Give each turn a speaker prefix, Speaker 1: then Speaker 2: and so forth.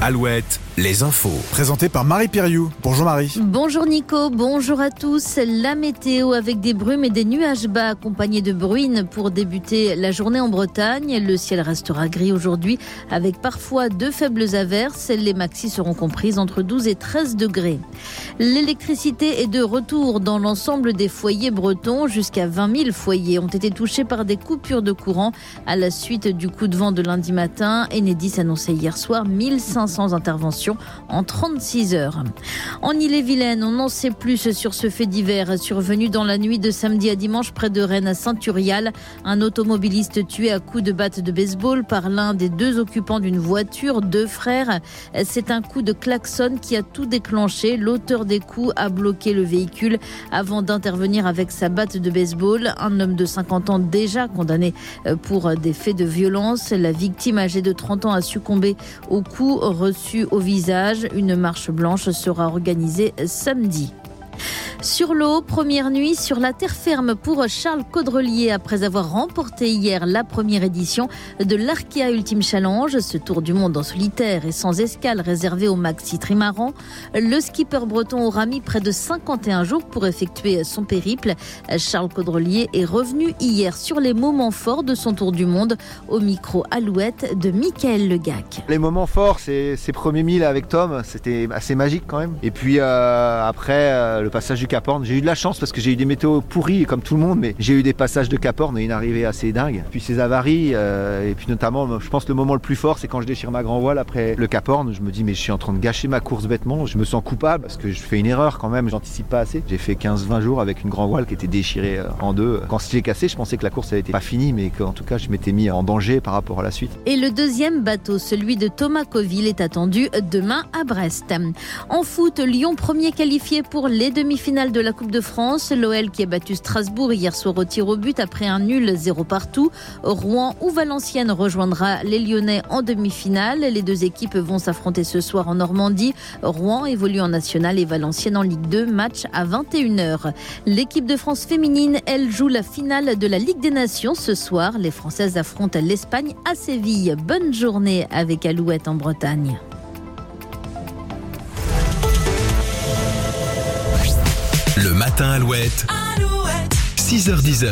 Speaker 1: Alouette, les infos.
Speaker 2: Présenté par Marie Piriou. Bonjour Marie.
Speaker 3: Bonjour Nico, bonjour à tous. La météo avec des brumes et des nuages bas accompagnés de bruines pour débuter la journée en Bretagne. Le ciel restera gris aujourd'hui avec parfois de faibles averses. Les maxis seront comprises entre 12 et 13 degrés. L'électricité est de retour dans l'ensemble des foyers bretons. Jusqu'à 20 000 foyers ont été touchés par des coupures de courant à la suite du coup de vent de lundi matin. Enedis annonçait hier soir 1500 interventions en 36 heures. En Ille-et-Vilaine, on n'en sait plus sur ce fait divers survenu dans la nuit de samedi à dimanche près de Rennes à Saint-Urial. Un automobiliste tué à coups de batte de baseball par l'un des deux occupants d'une voiture, deux frères. C'est un coup de klaxon qui a tout déclenché. L'auteur des coups a bloqué le véhicule avant d'intervenir avec sa batte de baseball. Un homme de 50 ans déjà condamné pour des faits de violence. La victime âgée de 30 ans a succombé au coup reçu au visage. Une marche blanche sera organisée samedi. Sur l'eau, première nuit sur la terre ferme pour Charles Caudrelier après avoir remporté hier la première édition de l'Arkea Ultime Challenge, ce tour du monde en solitaire et sans escale réservé au maxi trimaran. Le skipper breton aura mis près de 51 jours pour effectuer son périple. Charles Caudrelier est revenu hier sur les moments forts de son tour du monde au micro Alouette de Michael Legac.
Speaker 4: Les moments forts, c'est ces premiers milles avec Tom, c'était assez magique quand même. Et puis euh, après, euh, le passage du Cap Horn, j'ai eu de la chance parce que j'ai eu des météos pourris comme tout le monde, mais j'ai eu des passages de Cap Horn et une arrivée assez dingue. Puis ces avaries, euh, et puis notamment, je pense le moment le plus fort, c'est quand je déchire ma grand voile après le Cap Horn. Je me dis, mais je suis en train de gâcher ma course bêtement. Je me sens coupable parce que je fais une erreur quand même, j'anticipe pas assez. J'ai fait 15-20 jours avec une grand voile qui était déchirée en deux. Quand c'était cassé, je pensais que la course n'était pas finie, mais qu'en tout cas, je m'étais mis en danger par rapport à la suite.
Speaker 3: Et le deuxième bateau, celui de Thomas Coville, est attendu demain à Brest. En foot, Lyon premier qualifié pour les demi-finales de la Coupe de France. L'OL qui a battu Strasbourg hier soir au tir au but après un nul zéro partout. Rouen ou Valenciennes rejoindra les Lyonnais en demi-finale. Les deux équipes vont s'affronter ce soir en Normandie. Rouen évolue en national et Valenciennes en Ligue 2. Match à 21h. L'équipe de France féminine, elle joue la finale de la Ligue des Nations ce soir. Les Françaises affrontent l'Espagne à Séville. Bonne journée avec Alouette en Bretagne.
Speaker 1: Le matin Alouette. Alouette. 6h10.